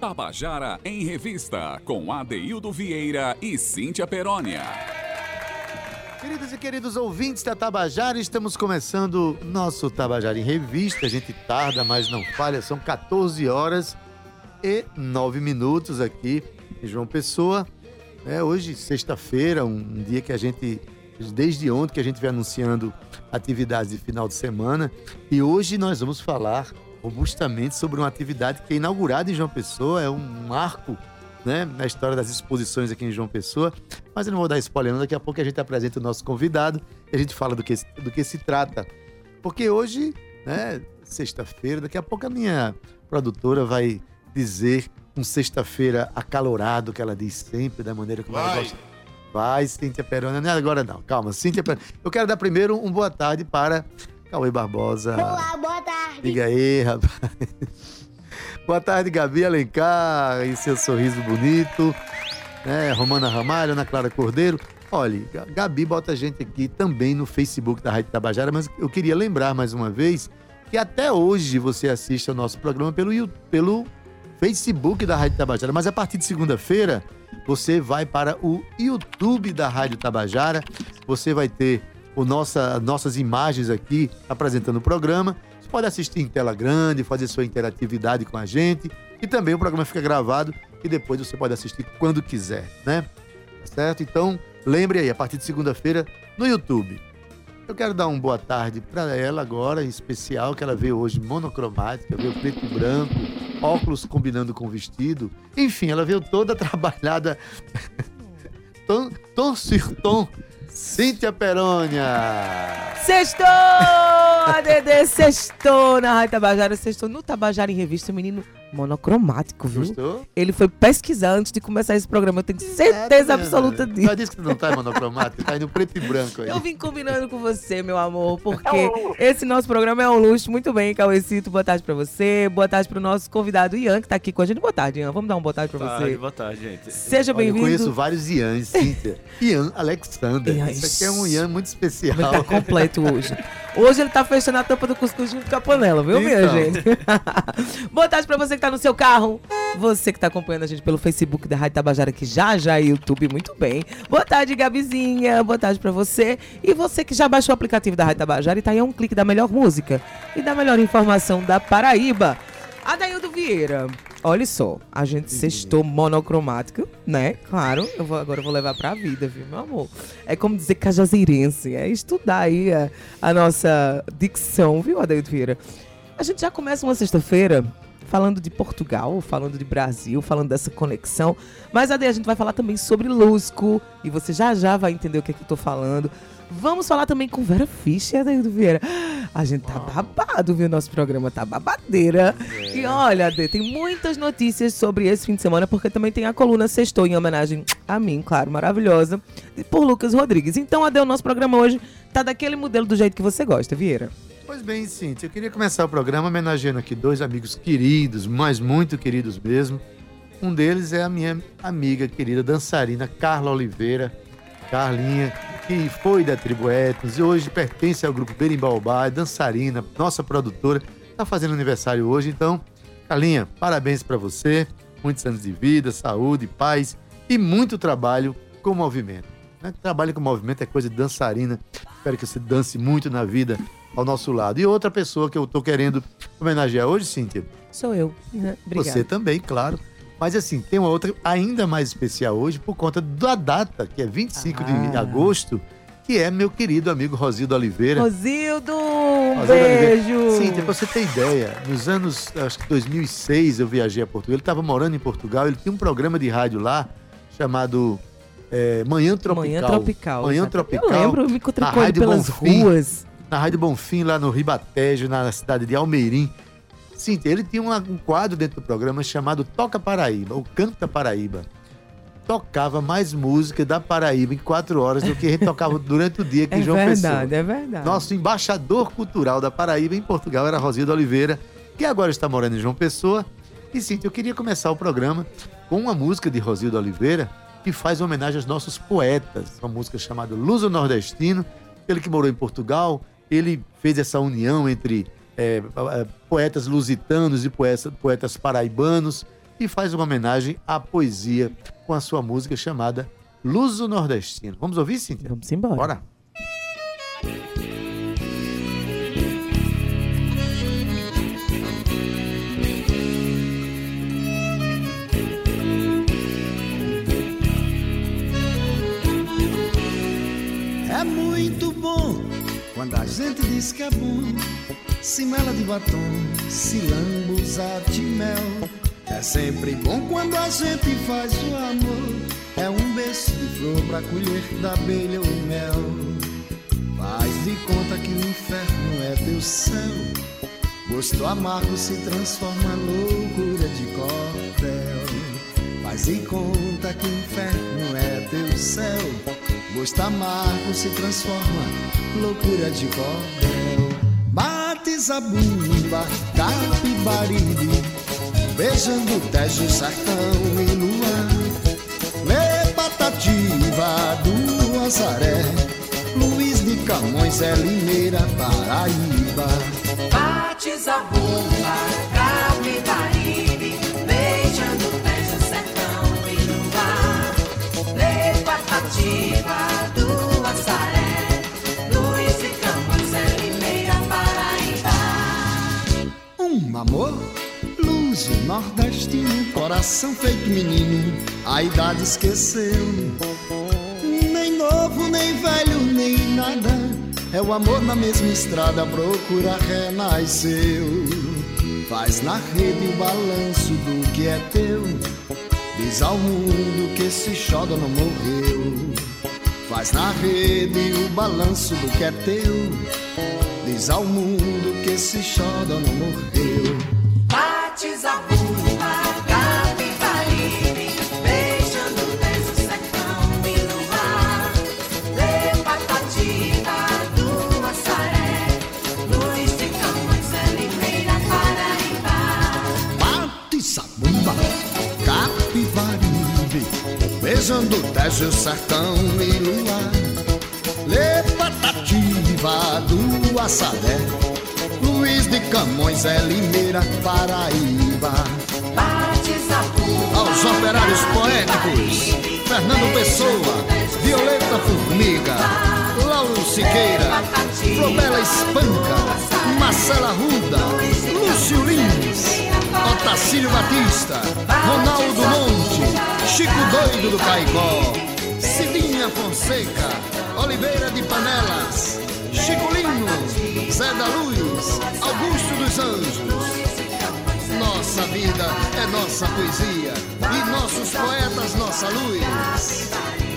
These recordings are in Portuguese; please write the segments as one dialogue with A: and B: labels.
A: Tabajara em Revista, com Adeildo Vieira e Cíntia Perónia.
B: Queridos e queridos ouvintes da Tabajara, estamos começando nosso Tabajara em Revista. A gente tarda, mas não falha, são 14 horas e 9 minutos aqui em João Pessoa. É, hoje, sexta-feira, um dia que a gente, desde ontem que a gente vem anunciando atividades de final de semana. E hoje nós vamos falar robustamente sobre uma atividade que é inaugurada em João Pessoa, é um marco né, na história das exposições aqui em João Pessoa. Mas eu não vou dar spoiler, não. daqui a pouco a gente apresenta o nosso convidado e a gente fala do que, do que se trata. Porque hoje, né, sexta-feira, daqui a pouco a minha produtora vai dizer um sexta-feira acalorado, que ela diz sempre, da maneira como vai. ela gosta. Vai, Cíntia Perona. Não é agora não, calma, Cíntia Perona. Eu quero dar primeiro um boa tarde para Cauê Barbosa.
C: Olá, boa tarde.
B: Diga aí, rapaz. boa tarde, Gabi Alencar, e seu sorriso bonito. É, Romana Ramalho, Ana Clara Cordeiro. Olha, Gabi bota a gente aqui também no Facebook da Rádio Tabajara, mas eu queria lembrar mais uma vez que até hoje você assiste ao nosso programa pelo, pelo Facebook da Rádio Tabajara, mas a partir de segunda-feira você vai para o YouTube da Rádio Tabajara, você vai ter o nossa, nossas imagens aqui apresentando o programa. Você pode assistir em tela grande, fazer sua interatividade com a gente e também o programa fica gravado e depois você pode assistir quando quiser, né? Tá certo? Então, lembre aí, a partir de segunda-feira no YouTube. Eu quero dar uma boa tarde para ela agora, em especial, que ela veio hoje monocromática, veio preto e branco, óculos combinando com vestido. Enfim, ela veio toda trabalhada. tom, tom sur. Cíntia Perônia.
D: Sextou! ADD, sextou na Rádio Tabajara, sextou no Tabajara em Revista, menino monocromático, viu?
B: Gostou?
D: Ele foi pesquisar antes de começar esse programa, eu tenho certeza
B: É,
D: absoluta
B: Já
D: disso.
B: disse que não tá monocromático, tá indo preto e branco aí.
D: Eu vim combinando com você, meu amor, porque esse nosso programa é um luxo. Muito bem, Cauecito, boa tarde pra você. Boa tarde pro nosso convidado Ian, que tá aqui com a gente. Boa tarde, Ian. Vamos dar uma boa tarde pra
E: Tarde,
D: você.
E: boa tarde, gente.
D: Seja
B: Olha, eu conheço
D: bem-vindo.
B: vários Ians, Cíntia. Ian Alexander.
D: Ian,
B: Isso aqui é um Ian muito especial.
D: Ele tá completo hoje. Hoje ele tá fechando a tampa do cuscuz junto com a panela, viu, minha
B: Então.
D: gente? Boa tarde pra você que tá no seu carro. Você que tá acompanhando a gente pelo Facebook da Rádio Tabajara, que já já é YouTube, muito bem. Boa tarde, Gabizinha. Boa tarde pra você. E você que já baixou o aplicativo da Rádio Tabajara e tá aí a um clique da melhor música e da melhor informação da Paraíba. Adaildo Vieira. Olha só, a gente sextou monocromático, né? Claro, eu vou, agora eu vou levar pra vida, viu, meu amor? É como dizer cajazeirense, é estudar aí a, a nossa dicção, viu, Adaildo Vieira? A gente já começa uma sexta-feira falando de Portugal, falando de Brasil, falando dessa conexão. Mas, a gente vai falar também sobre Lusco. E você já já vai entender o que é que eu tô falando. Vamos falar também com Vera Fischer, Adaildo Vieira. A gente tá babado, viu? Nosso programa tá babadeira. E olha, Ade, tem muitas notícias sobre esse fim de semana, porque também tem a coluna Sextou, em homenagem a mim, claro, maravilhosa, e por Lucas Rodrigues. Então, Ade, o nosso programa hoje tá daquele modelo do jeito que você gosta, Vieira.
B: Pois bem, Cíntia, eu queria começar o programa homenageando aqui dois amigos queridos, mas muito queridos mesmo. Um deles é a minha amiga querida dançarina Carla Oliveira, Carlinha, que foi da Tribo Etnos e hoje pertence ao grupo Berimbaubá, é dançarina, nossa produtora, está fazendo aniversário hoje. Então, Carlinha, parabéns para você, muitos anos de vida, saúde, paz e muito trabalho com movimento. Né? Trabalho com movimento é coisa de dançarina. Espero que você dance muito na vida ao nosso lado. E outra pessoa que eu tô querendo homenagear hoje, Cíntia,
D: Sou eu. né? Obrigada.
B: você também, claro. Mas assim, tem uma outra ainda mais especial hoje por conta da data, que é 25 de
D: Ah.
B: agosto, que é meu querido amigo Rosildo Oliveira.
D: Rosildo, um
B: Rosildo Oliveira.
D: beijo.
B: Sim, pra você ter ideia, nos anos, acho que 2006 eu viajei a Portugal. Ele estava morando em Portugal, ele tinha um programa de rádio lá chamado é, Manhã Tropical.
D: Manhã Tropical.
B: Manhã. Tropical.
D: Eu lembro, eu me encontrei pelas
B: Bonfim.
D: ruas.
B: Na Rádio Bonfim, lá no Ribatejo, na cidade de Almeirim. Sim, ele tinha um quadro dentro do programa chamado Toca Paraíba, ou Canta Paraíba. Tocava mais música da Paraíba em quatro horas do que a gente tocava durante o dia aqui
D: É
B: João
D: verdade,
B: Pessoa.
D: é verdade.
B: Nosso embaixador cultural da Paraíba em Portugal era Rosildo Oliveira, que agora está morando em João Pessoa. E sim, eu queria começar o programa com uma música de Rosildo Oliveira que faz homenagem aos nossos poetas. Uma música chamada Luso Nordestino. Ele que morou em Portugal, ele fez essa união entre é, é, poetas lusitanos e poetas, poetas paraibanos. e faz uma homenagem à poesia com a sua música chamada Luso Nordestino. Vamos ouvir, Cíntia?
D: Vamos embora.
B: Bora.
C: Quando a gente diz que é bom. Se mela de batom, se lambuza de mel. É sempre bom quando a gente faz o amor. É um beijo de flor pra colher da abelha o mel. Faz de conta que o inferno é teu céu. Gosto amargo se transforma loucura de cordel. Faz de conta que o inferno é teu céu. Gosto amargo se transforma loucura de cordel. Bate zabumba, capibaribe, beijando tejo, sertão e luar. Lê patativa do Azaré, Luiz de Camões é Limeira, Paraíba.
E: Bate zabumba,
C: nordestino, coração feito menino, a idade esqueceu. Nem novo, nem velho, nem nada. É o amor na mesma estrada, procura renasceu. Faz na rede o balanço do que é teu. Diz ao mundo que esse xodo não morreu. Faz na rede o balanço do que é teu. Diz ao mundo que esse xodo não morreu.
E: Beijando tejo, sertão e luar. Lê patativa do Açaré, Luiz de
C: Camões é Limeira, Paraíba. Aos operários poéticos, Fernando Pessoa, Violeta Formiga, Lauro Siqueira, Flobela Espanca, Marcela Ruda, Lúcio Lins, Otacílio Batista, Ronaldo Monte, Chico Doido do Caicó, Cidinha Fonseca, Oliveira de Panelas, Chico Lino, Zé da Luz, Augusto dos Anjos. Nossa vida é nossa poesia e nossos poetas nossa luz.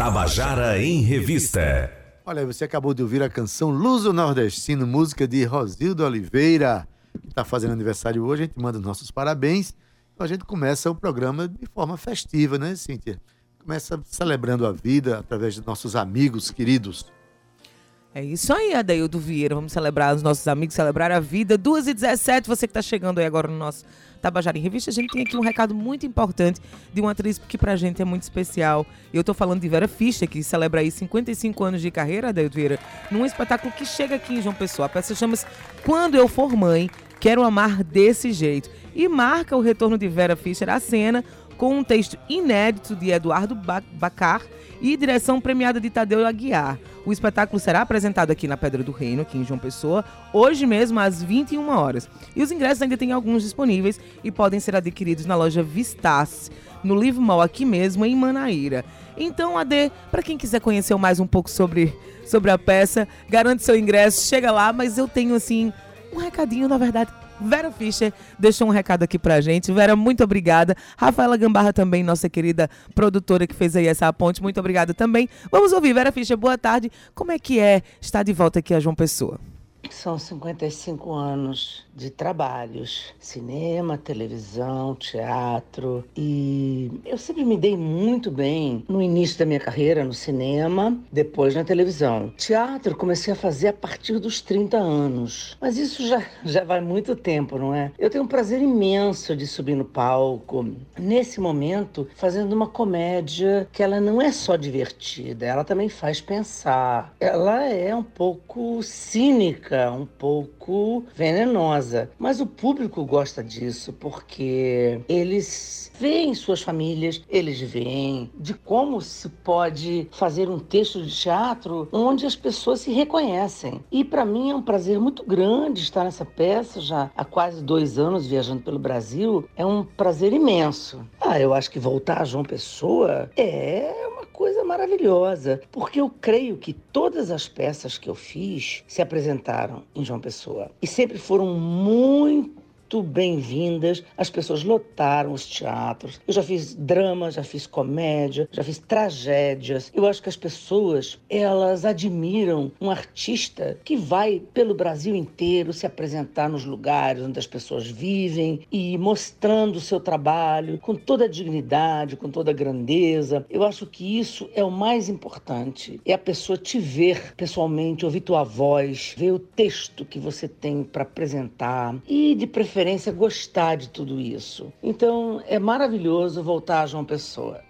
F: Tabajara em Revista.
B: Olha, você acabou de ouvir a canção Luso Nordestino, música de Rosildo Oliveira, que está fazendo aniversário hoje. A gente manda os nossos parabéns. Então a gente começa o programa de forma festiva, né, Cíntia? Começa celebrando a vida através de nossos amigos queridos.
D: É isso aí, Adaildo Vieira. Vamos celebrar os nossos amigos, celebrar a vida. 2 e 17 você que está chegando aí agora no nosso Tabajara em Revista. A gente tem aqui um recado muito importante de uma atriz que pra gente é muito especial. Eu tô falando de Vera Fischer, que celebra aí 55 anos de carreira, Adaildo Vieira, num espetáculo que chega aqui em João Pessoa. A peça chama-se Quando Eu For Mãe, Quero Amar Desse Jeito. E marca o retorno de Vera Fischer à cena com um texto inédito de Eduardo Ba- Bacar e direção premiada de Tadeu Aguiar. O espetáculo será apresentado aqui na Pedra do Reino, aqui em João Pessoa, hoje mesmo às 21 horas. E os ingressos ainda tem alguns disponíveis e podem ser adquiridos na loja Vistas, no Live Mall aqui mesmo em Manaíra. Então, AD, para quem quiser conhecer mais um pouco sobre, sobre a peça, garante seu ingresso, chega lá, mas eu tenho assim um recadinho, na verdade. Vera Fischer deixou um recado aqui pra gente. Vera, muito obrigada. Rafaela Gambarra também, nossa querida produtora que fez aí essa ponte. Muito obrigada também. Vamos ouvir, Vera Fischer, boa tarde. Como é que é estar de volta aqui a João Pessoa?
G: São 55 anos
F: de trabalhos: cinema, televisão, teatro. E eu sempre me dei muito bem no início da minha carreira no cinema, depois na televisão. Teatro comecei a fazer a partir dos 30 anos. Mas isso já, já vai muito tempo, não é? Eu tenho um prazer imenso de subir no palco, nesse momento, fazendo uma comédia que ela não é só divertida, ela também faz pensar. Ela é um pouco cínica, um pouco venenosa. Mas o público gosta disso porque eles veem suas famílias, eles veem de como se pode fazer um texto de teatro onde as pessoas se reconhecem. E para mim é um prazer muito grande estar nessa peça já há quase dois anos viajando pelo Brasil. É um prazer imenso. Ah, eu acho que voltar a João Pessoa é uma maravilhosa, porque eu creio que todas as peças que eu fiz se apresentaram em João Pessoa. E sempre foram muito muito bem-vindas. As pessoas lotaram os teatros. Eu já fiz drama, já fiz comédia, já fiz tragédias. Eu acho que as pessoas, elas admiram um artista que vai pelo Brasil inteiro se apresentar nos lugares onde as pessoas vivem e mostrando o seu trabalho com toda a dignidade, com toda a grandeza. Eu acho que isso é o mais importante. É a pessoa te ver pessoalmente, ouvir tua voz, ver o texto que você tem para apresentar e de preferência gostar de tudo isso. Então é maravilhoso voltar a João Pessoa.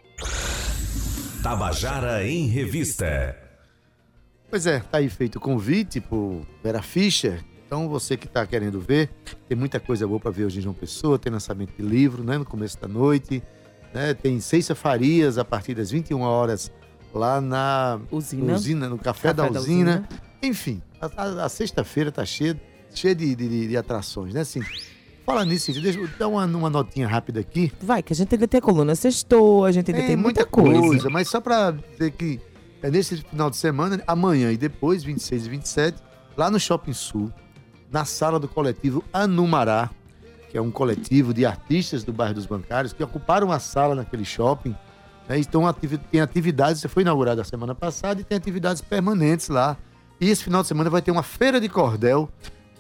G: Tabajara em Revista.
B: Pois é, tá aí feito o convite por Vera Fischer. Então você que está querendo ver, tem muita coisa boa para ver hoje em João Pessoa, tem lançamento de livro, né, no começo da noite, né, tem Ceiça Farias a partir das 21 horas lá na
D: Usina.
B: usina no Café, da, usina. Enfim, a, a- a sexta-feira tá cheia, cheia de, de- de atrações, né, assim. Fala nisso, deixa eu dar uma, uma notinha rápida aqui.
D: Vai, que a gente ainda tem a coluna sextou, a gente ainda tem, muita, coisa.
B: Mas só pra dizer que é nesse final de semana, amanhã e depois, 26 e 27, lá no Shopping Sul, na sala do coletivo Anumará, que é um coletivo de artistas do bairro dos Bancários, que ocuparam a sala naquele shopping. Né? Então tem atividades, foi inaugurada a semana passada e tem atividades permanentes lá. E esse final de semana vai ter uma feira de cordel,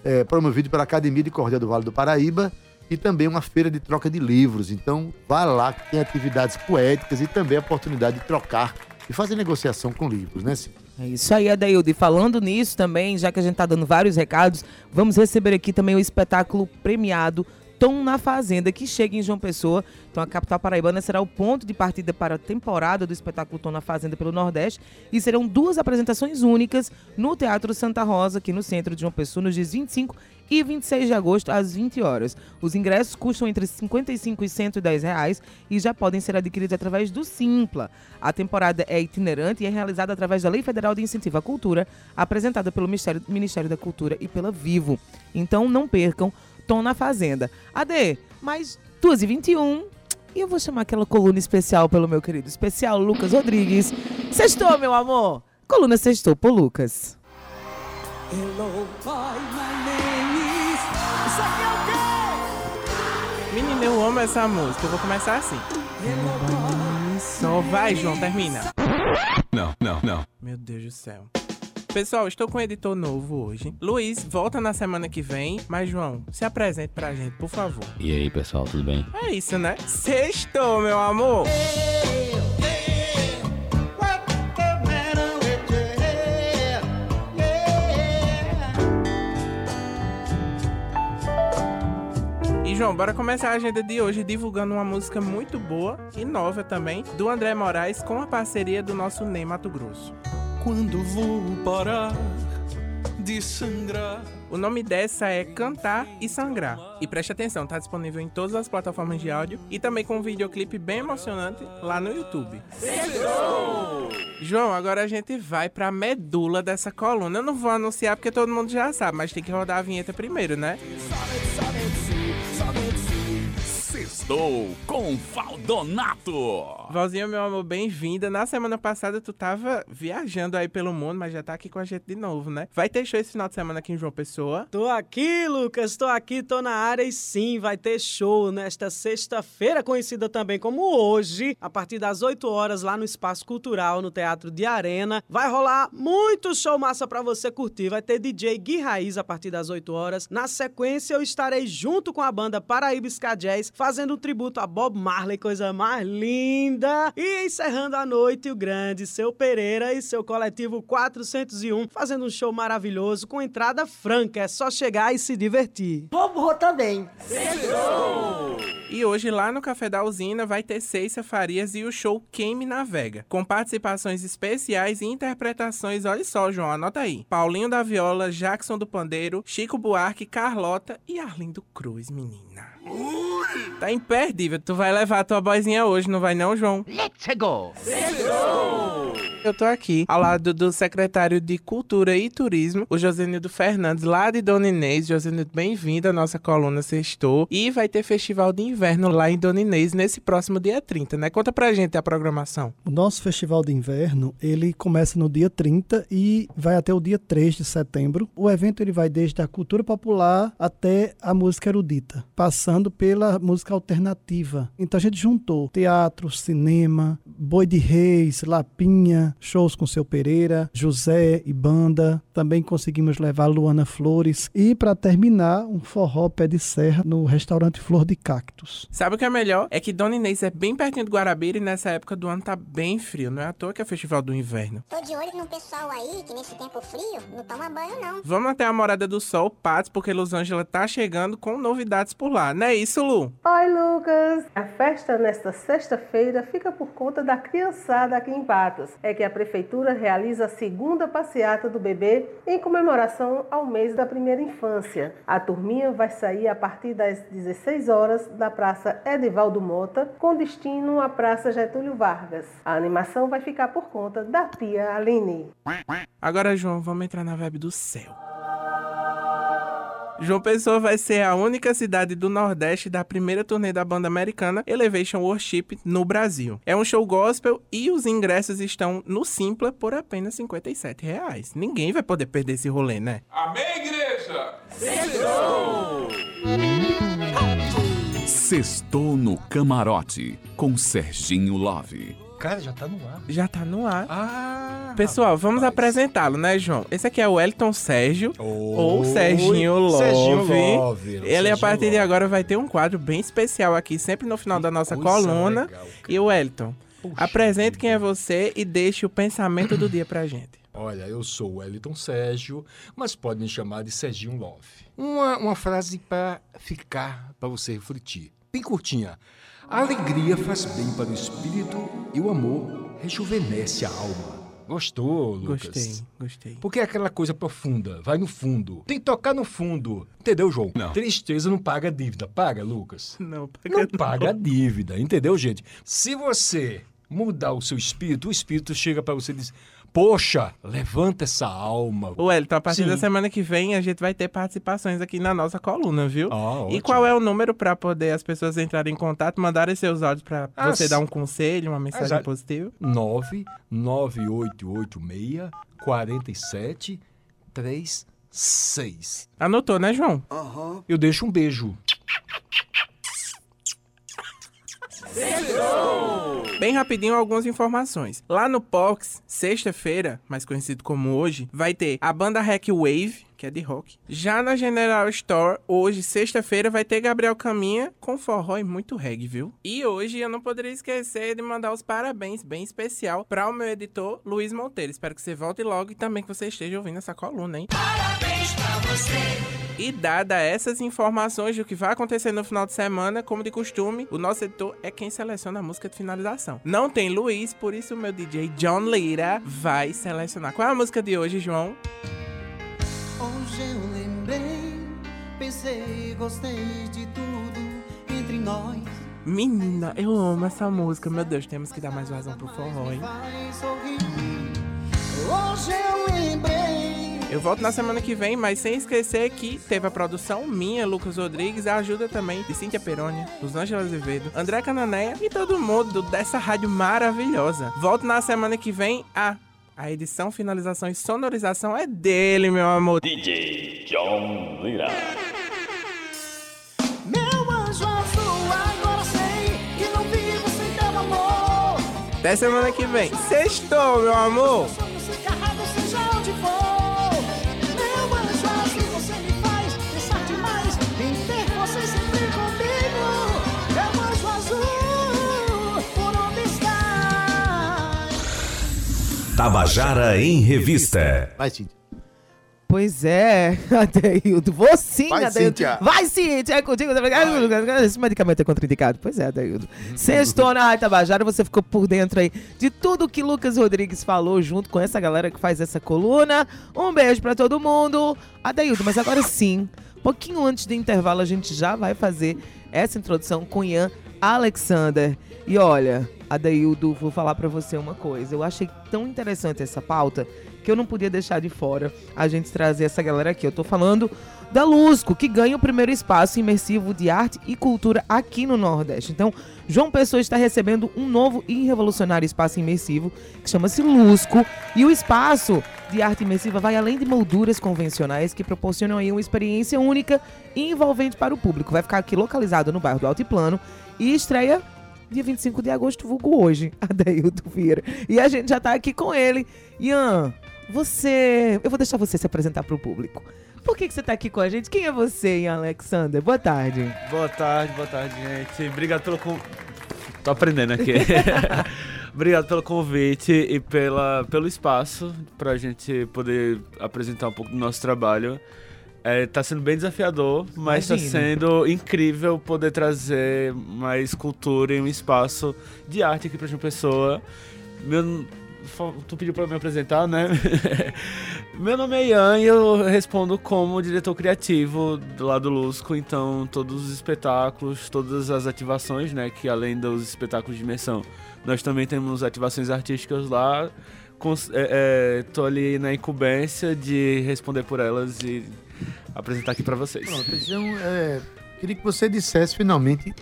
B: eh, promovido pela Academia de Cordel do Vale do Paraíba, e também uma feira de troca de livros. Então, vá lá que tem atividades poéticas e também a oportunidade de trocar e fazer negociação com livros, né, Cíntia?
D: É isso aí, Adaildo. E falando nisso também, já que a gente tá dando vários recados, vamos receber aqui também o espetáculo premiado Tom na Fazenda, que chega em João Pessoa. Então a capital paraibana será o ponto de partida para a temporada do espetáculo Tom na Fazenda pelo Nordeste. E serão duas apresentações únicas no Teatro Santa Rosa, aqui no centro de João Pessoa, nos dias 25 e 26 de agosto, às 20 horas. Os ingressos custam entre 55 e 110 reais e já podem ser adquiridos através do Simpla. A temporada é itinerante e é realizada através da Lei Federal de Incentivo à Cultura, apresentada pelo Ministério, Ministério da Cultura e pela Vivo. Então não percam Tom na Fazenda. Ade, mais 2h21 e eu vou chamar aquela coluna especial pelo meu querido especial Lucas Rodrigues. Sextou, meu amor! Coluna Sextou por Lucas.
E: Hello, boy, my name is. Isso aqui é o
H: Menina, eu amo essa música. Eu vou começar assim. Só vai, João, termina.
G: Não, não, não.
H: Meu Deus do céu. Pessoal, estou com um editor novo hoje. Luiz, volta na semana que vem. Mas, João, se apresente pra gente, por favor.
I: E aí, pessoal, tudo bem?
H: É isso, né? Sextou, meu amor! E João, bora começar a agenda de hoje divulgando uma música muito boa e nova também, do André Moraes com a parceria do nosso Ney Mato Grosso.
J: Quando vou parar de sangrar.
H: O nome dessa é Cantar e Sangrar. E preste atenção, tá disponível em todas as plataformas de áudio e também com um videoclipe bem emocionante lá no YouTube. João, agora a gente vai pra medula dessa coluna. Eu não vou anunciar porque todo mundo já sabe, mas tem que rodar a vinheta primeiro, né?
A: Sextou Sextou com Valdonato.
H: Valzinha, meu amor, bem-vinda. Na semana passada tu tava viajando aí pelo mundo, mas já tá aqui com a gente de novo, né? Vai ter show esse final de semana aqui em João Pessoa.
I: Tô aqui, Lucas, tô aqui, tô na área e sim, vai ter show nesta sexta-feira, conhecida também como hoje, a partir das 8 horas lá no Espaço Cultural, no Teatro de Arena. Vai rolar muito show massa pra você curtir. Vai ter DJ Gui Raiz a partir das 8 horas. Na sequência, eu estarei junto com a banda Paraíba Ska Jazz, fazendo tributo a Bob Marley, coisa mais linda. E encerrando a noite, o grande Seu Pereira e seu coletivo 401, fazendo um show maravilhoso com entrada franca. É só chegar e se divertir.
K: Bobo também.
H: E hoje, lá no Café da Usina, vai ter Ceissa Farias e o show Quem Me Navega, com participações especiais e interpretações, olha só, João, anota aí. Paulinho da Viola, Jackson do Pandeiro, Chico Buarque, Carlota e Arlindo Cruz, menina. Tá imperdível. Tu vai levar a tua boizinha hoje, não vai não, João?
K: Let's go.
H: Eu tô aqui ao lado do secretário de Cultura e Turismo, o Josenildo Fernandes, lá de Dona Inês. Josenildo, bem-vindo à nossa coluna Sextou. E vai ter festival de inverno lá em Dona Inês nesse próximo dia 30, né? Conta pra gente a programação.
L: O nosso festival de inverno, ele começa no dia 30 e vai até o dia 3 de setembro. O evento ele vai desde a cultura popular até a música erudita, passando pela música alternativa. Então a gente juntou teatro, cinema, Boi de Reis, Lapinha, shows com seu Pereira, José e banda. Também conseguimos levar Luana Flores e para terminar, um forró pé de serra no restaurante Flor de Cactos.
H: Sabe o que é melhor? É que Dona Inês é bem pertinho do Guarabira e nessa época do ano tá bem frio. Não é à toa que é festival do inverno.
M: Tô de olho no pessoal aí que nesse tempo frio não toma banho não.
H: Vamos até a Morada do Sol, Patos, porque Los Angeles tá chegando com novidades por lá. Não é isso, Lu?
N: Oi, Lucas! A festa nesta sexta-feira fica por conta da criançada aqui em Patos. É que a prefeitura realiza a segunda passeata do bebê em comemoração ao mês da primeira infância. A turminha vai sair a partir das 16 horas da Praça Edivaldo Mota, com destino à Praça Getúlio Vargas. A animação vai ficar por conta da tia Aline.
H: Agora, João, vamos entrar na vibe do céu. João Pessoa vai ser a única cidade do Nordeste da primeira turnê da banda americana Elevation Worship no Brasil. É um show gospel e os ingressos estão no Simpla por apenas 57 reais. Ninguém vai poder perder esse rolê, né?
A: Amém, igreja? Sextou no Camarote com Serginho Love.
O: Cara, já tá no ar.
H: Já tá no ar.
O: Ah,
H: Pessoal, vamos apresentá-lo, né, João? Esse aqui é o Elton Sérgio, ou Serginho Love.
O: Serginho Love,
H: Ele, a
O: Serginho
H: partir de
O: Love.
H: agora, vai ter um quadro bem especial aqui, sempre no final da nossa coluna.
O: legal,
H: e o Elton, apresente quem é você e deixe o pensamento do dia pra gente.
O: Olha, eu sou o Wellington Sérgio, mas pode me chamar de Serginho Love. Uma, uma frase para ficar, para você refletir. Bem curtinha. A alegria faz bem para o espírito e o amor rejuvenesce a alma. Gostou, Lucas?
H: Gostei, gostei.
O: Porque é aquela coisa profunda, vai no fundo. Tem que tocar no fundo. Entendeu, João?
G: Não.
O: Tristeza não paga dívida. Paga, Lucas?
H: Não,
O: Não paga a dívida, entendeu, gente? Se você mudar o seu espírito, o espírito chega para você e diz: Poxa, levanta essa alma.
H: O Elton, a partir
O: Sim.
H: da semana que vem, a gente vai ter participações aqui na nossa coluna, viu?
O: Ah,
H: e qual é o número pra poder as pessoas entrarem em contato, mandarem seus áudios pra
O: Ah,
H: você dar um conselho, uma mensagem
O: Exato.
H: positiva?
O: 99886 47 36.
H: Anotou, né, João?
O: Eu deixo um beijo.
H: Bem rapidinho, algumas informações. Lá no Pox, sexta-feira, mais conhecido como hoje, vai ter a banda Hack Wave, que é de rock. Já na General Store, hoje, sexta-feira, vai ter Gabriel Caminha com forró e muito reggae, viu? E hoje eu não poderia esquecer de mandar os parabéns bem especial para o meu editor, Luiz Monteiro. Espero que você volte logo e também que você esteja ouvindo essa coluna, hein?
P: Parabéns pra você.
H: E dada essas informações do que vai acontecer no final de semana, como de costume, o nosso editor é quem seleciona a música de finalização. Não tem Luiz, por isso o meu DJ John Lira vai selecionar. Qual é a música de hoje, João?
C: Hoje eu lembrei, pensei, gostei de tudo entre nós.
H: Menina, eu amo essa música. Meu Deus, temos que dar mais vazão pro forró, hein?
C: Hoje eu lembrei,
H: Eu volto na semana que vem, mas sem esquecer que teve a produção minha, Lucas Rodrigues, a ajuda também de Cíntia Peroni, Rosângela Azevedo, André Cananéia e todo mundo dessa rádio maravilhosa. Volto na semana que vem. a a edição, finalização e sonorização é dele, meu amor.
K: DJ John Lira.
C: Meu anjo azul, agora sei que não vivo sem teu amor.
H: Até semana que vem. Sextou, meu amor.
G: Tabajara em Revista.
B: Vai, Cíntia.
D: Pois é, Adeildo. Vou sim,
B: Vai,
D: Adeildo.
B: Cíntia.
D: Vai, Cíntia. É contigo. Esse medicamento é contraindicado. Pois é, Adeildo. Sextou na Rádio Tabajara, você ficou por dentro aí de tudo que Lucas Rodrigues falou junto com essa galera que faz essa coluna. Um beijo pra todo mundo. Adeildo, mas agora sim, um pouquinho antes do intervalo, a gente já vai fazer essa introdução com Ian Alexander. E olha, Adeildo, vou falar pra você uma coisa. Eu achei tão interessante essa pauta que eu não podia deixar de fora a gente trazer essa galera aqui. Eu tô falando da Lusco, que ganha o primeiro espaço imersivo de arte e cultura aqui no Nordeste. Então, João Pessoa está recebendo um novo e revolucionário espaço imersivo que chama-se Lusco. E o espaço de arte imersiva vai além de molduras convencionais que proporcionam aí uma experiência única e envolvente para o público. Vai ficar aqui localizado no bairro do Altiplano e estreia dia 25 de agosto, vulgo hoje, Adeildo Vieira. E a gente já tá aqui com ele. Ian, você. Eu vou deixar você se apresentar pro público. Por que, que você tá aqui com a gente? Quem é você, Ian Alexander? Boa tarde.
Q: Boa tarde, boa tarde, gente. Obrigado pelo con... Tô aprendendo aqui. Obrigado pelo convite e pela, pelo espaço pra gente poder apresentar um pouco do nosso trabalho. É, tá sendo bem desafiador, mas tá
D: Imagino.
Q: sendo incrível poder trazer mais cultura e um espaço de arte aqui pra João Pessoa. Meu, tu pediu pra me apresentar, né? Meu nome é Ian e eu respondo como diretor criativo do lado Lusco, então todos os espetáculos, todas as ativações, né, que além dos espetáculos de imersão, nós também temos ativações artísticas lá. Cons- é, é, tô ali na incumbência de responder por elas e apresentar aqui pra vocês.
B: Pronto, então, é, queria que você dissesse finalmente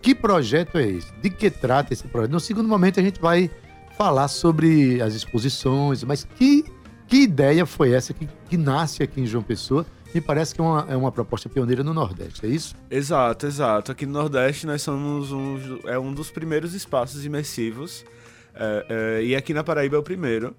B: que projeto é esse, de que trata esse projeto. No segundo momento a gente vai falar sobre as exposições, mas que, que ideia foi essa que, que nasce aqui em João Pessoa? Me parece que é uma, é uma proposta pioneira no Nordeste, é isso?
Q: Exato, exato. Aqui no Nordeste nós somos um, é um dos primeiros espaços imersivos é, é, e aqui na Paraíba é o primeiro.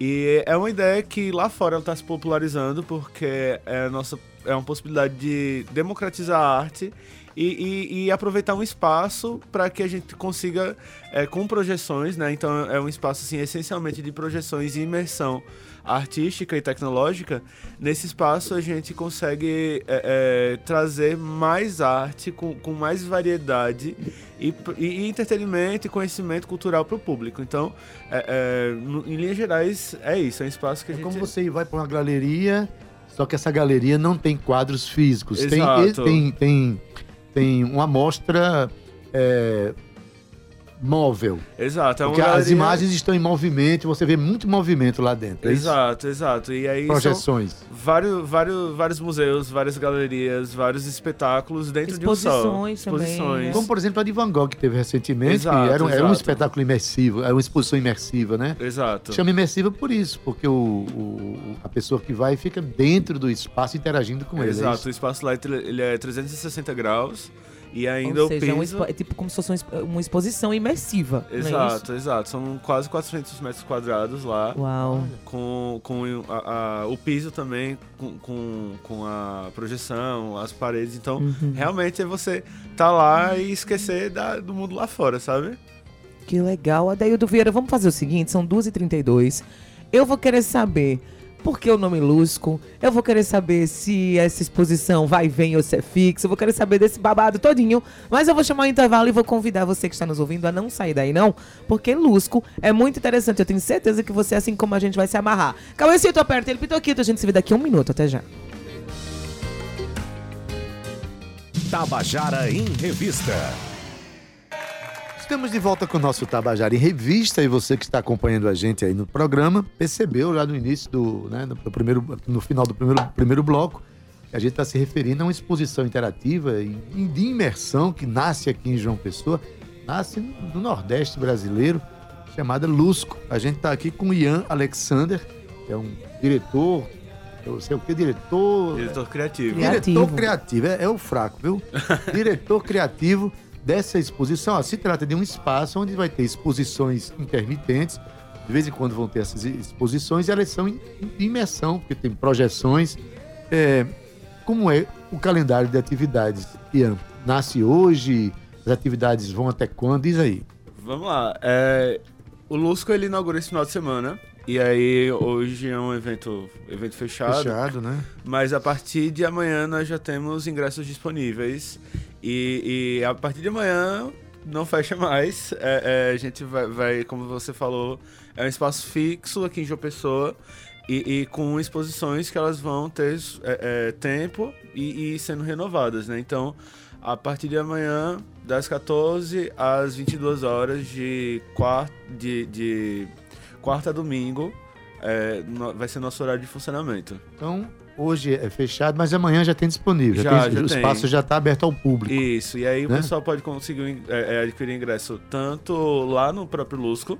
Q: E é uma ideia que lá fora ela está se popularizando porque é, nossa, é uma possibilidade de democratizar a arte e, e- e aproveitar um espaço para que a gente consiga, é, com projeções, né? Então é um espaço assim, essencialmente de projeções e imersão artística e tecnológica. Nesse espaço a gente consegue é, é, trazer mais arte com, com mais variedade e, e- entretenimento e conhecimento cultural para o público. Então, é, é, em linhas gerais, é isso. É um espaço que a
B: É
Q: gente...
B: como você vai para uma galeria, só que essa galeria não tem quadros físicos.
Q: Exato.
B: tem, tem, tem uma amostra é, móvel.
Q: Exato. É uma
B: Porque as
Q: galeria-
B: imagens estão em movimento, você vê muito movimento lá dentro. é isso?
Q: Exato, exato. E aí
B: Projeções.
Q: são vários, vários, vários museus, várias galerias, vários espetáculos dentro de um só.
D: Exposições também,
Q: Exposições.
B: Como, por exemplo, a de Van Gogh que teve recentemente,
Q: Exato,
B: que era, um- era um espetáculo imersivo, era uma exposição imersiva, né?
Q: Exato.
B: Chama imersiva por isso, porque o, o- a pessoa que vai fica dentro do espaço interagindo com ele. é
Q: Exato,
B: isso?
Q: o espaço lá ele é 360 graus e ainda
D: Ou seja, é,
Q: o
D: um
Q: piso...
D: expo- é tipo como se fosse uma expo- uma exposição imersiva. é?
Q: Exato, exato. São quase 400 metros quadrados lá.
D: Uau.
Q: Com, com a- a- o piso também, com, com, com a projeção, as paredes. Então,
D: Uhum.
Q: realmente é você tá lá e esquecer da- do mundo lá fora, sabe?
D: Que legal. Adaildo Vieira, vamos fazer o seguinte, são 2h32. Eu vou querer saber por que o nome Lusco. Eu vou querer saber se essa exposição vai e vem ou se é fixo. Eu vou querer saber desse babado todinho. Mas eu vou chamar o intervalo e vou convidar você que está nos ouvindo a não sair daí não. Porque Lusco é muito interessante. Eu tenho certeza que você, assim como a gente, vai se amarrar. Cauecito, aperta ele, pitoquito. A gente se vê daqui a um minuto. Até já.
G: Tabajara em Revista.
B: Estamos de volta com o nosso Tabajara em Revista e você que está acompanhando a gente aí no programa percebeu já no início do, né, no, primeiro, no final do primeiro, primeiro bloco que a gente está se referindo a uma exposição interativa e de imersão que nasce aqui em João Pessoa, nasce no Nordeste brasileiro, chamada Lusco. A gente está aqui com o Ian Alexander, que é um diretor, eu sei o que, diretor...
Q: Diretor criativo.
B: Diretor criativo, é, é o fraco, viu? diretor criativo dessa exposição. Ó, se trata de um espaço onde vai ter exposições intermitentes, de vez em quando vão ter essas exposições, e elas são em imersão, porque tem projeções. É, como é o calendário de atividades? Ian, nasce hoje? As atividades vão até quando? Diz aí.
Q: Vamos lá. É, o Lusco ele inaugura esse final de semana. E aí, hoje é um evento, evento fechado.
B: Fechado, né?
Q: Mas a partir de amanhã nós já temos ingressos disponíveis. E, e a partir de amanhã não fecha mais. É, é, a gente vai, vai, como você falou, é um espaço fixo aqui em João Pessoa. E, e, com exposições que elas vão ter é, é, tempo e, e, sendo renovadas, né? Então, a partir de amanhã, das 14 às 22 horas de, quarta, de, de quarta a domingo, é, no, vai ser nosso horário de funcionamento.
B: Então, hoje é fechado, mas amanhã já tem disponível.
Q: Já,
B: tem,
Q: já
B: o
Q: tem.
B: espaço já está aberto ao público.
Q: Isso, e aí
B: né?
Q: o pessoal pode conseguir é, adquirir ingresso tanto lá no próprio Lusco,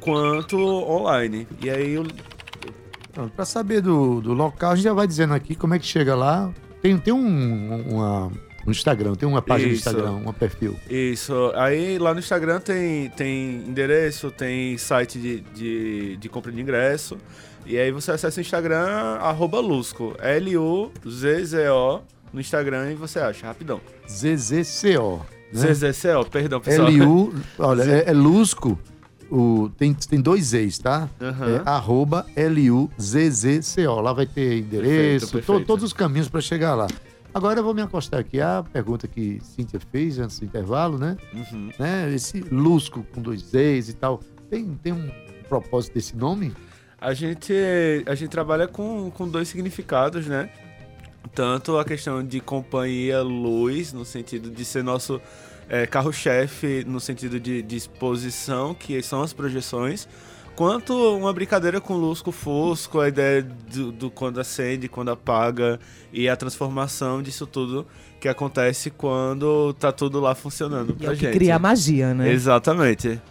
Q: quanto online. E aí o
B: para saber do, do local, a gente já vai dizendo aqui como é que chega lá. Tem, tem um, uma, um Instagram, tem uma página
Q: Isso.
B: no Instagram, um perfil.
Q: Isso. Aí lá no Instagram tem, tem endereço, tem site de, de, de compra de ingresso. E aí você acessa o Instagram, arroba Lusco. L-U-Z-Z-O no Instagram e você acha, rapidão.
B: ZZCO. Né?
Q: ZZCO, perdão, pessoal.
B: L-U, olha, é, é Lusco. O, tem, tem dois E's, tá?
Q: Uhum.
B: É arroba L-U-Z-Z-C-O. Lá vai ter endereço,
Q: Perfeito, perfeito.
B: to- todos os caminhos para chegar lá. Agora eu vou me acostar aqui a pergunta que Cíntia fez antes do intervalo, né?
Q: Uhum.
B: né? Esse Lusco com dois E's e tal. Tem, tem um propósito desse nome?
Q: A gente, a gente trabalha com, com dois significados, né? Tanto a questão de companhia luz, no sentido de ser nosso é, carro-chefe, no sentido de, de exposição, que são as projeções, quanto uma brincadeira com lusco fusco, a ideia do, do quando acende, quando apaga, e a transformação disso tudo que acontece quando tá tudo lá funcionando
D: E
Q: pra
D: é o que
Q: gente.
D: cria magia, né?
Q: Exatamente.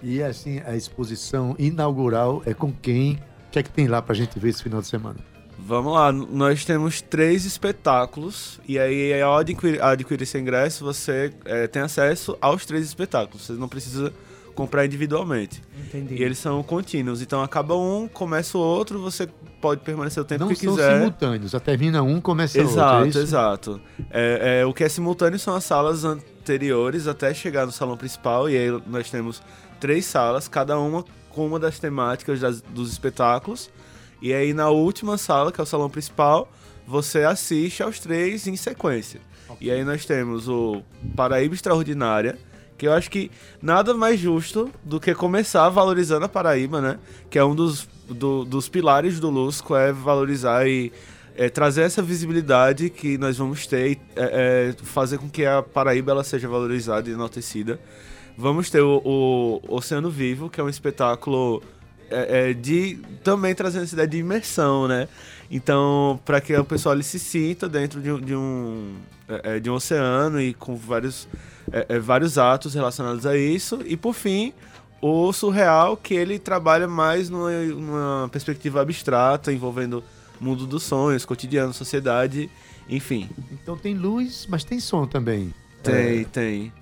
B: E assim, a exposição inaugural é com quem? O que é que tem lá pra gente ver esse final de semana?
Q: Vamos lá, nós temos três espetáculos e aí ao adquirir, adquirir esse ingresso você é, tem acesso aos três espetáculos. Você não precisa comprar individualmente.
D: Entendi.
Q: E eles são contínuos, então acaba um, começa o outro, você pode permanecer o tempo
B: Não
Q: que
B: são
Q: quiser.
B: simultâneos, já termina um, começa outro.
Q: Exato,
B: é isso?
Q: exato. É, é, o que é simultâneo são as salas anteriores até chegar no salão principal, e aí nós temos três salas, cada uma com uma das temáticas das- dos espetáculos. E aí na última sala, que é o salão principal, você assiste aos três em sequência. E aí nós temos o Paraíba Extraordinária, que eu acho que nada mais justo do que começar valorizando a Paraíba, né? Que é um dos, do- dos pilares do Lusco, é valorizar e é, trazer essa visibilidade que nós vamos ter e é, é, fazer com que a Paraíba ela seja valorizada e enaltecida. Vamos ter o, o Oceano Vivo, que é um espetáculo é, é, de também trazendo essa ideia de imersão, né? Então, para que o pessoal ele se sinta dentro de, de um é, é, de um oceano e com vários é, é, vários atos relacionados a isso. E por fim, o surreal que ele trabalha mais numa, numa perspectiva abstrata envolvendo mundo dos sonhos, cotidiano, sociedade, enfim.
B: Então tem luz, mas tem som também.
Q: Tem,
B: É,
Q: tem.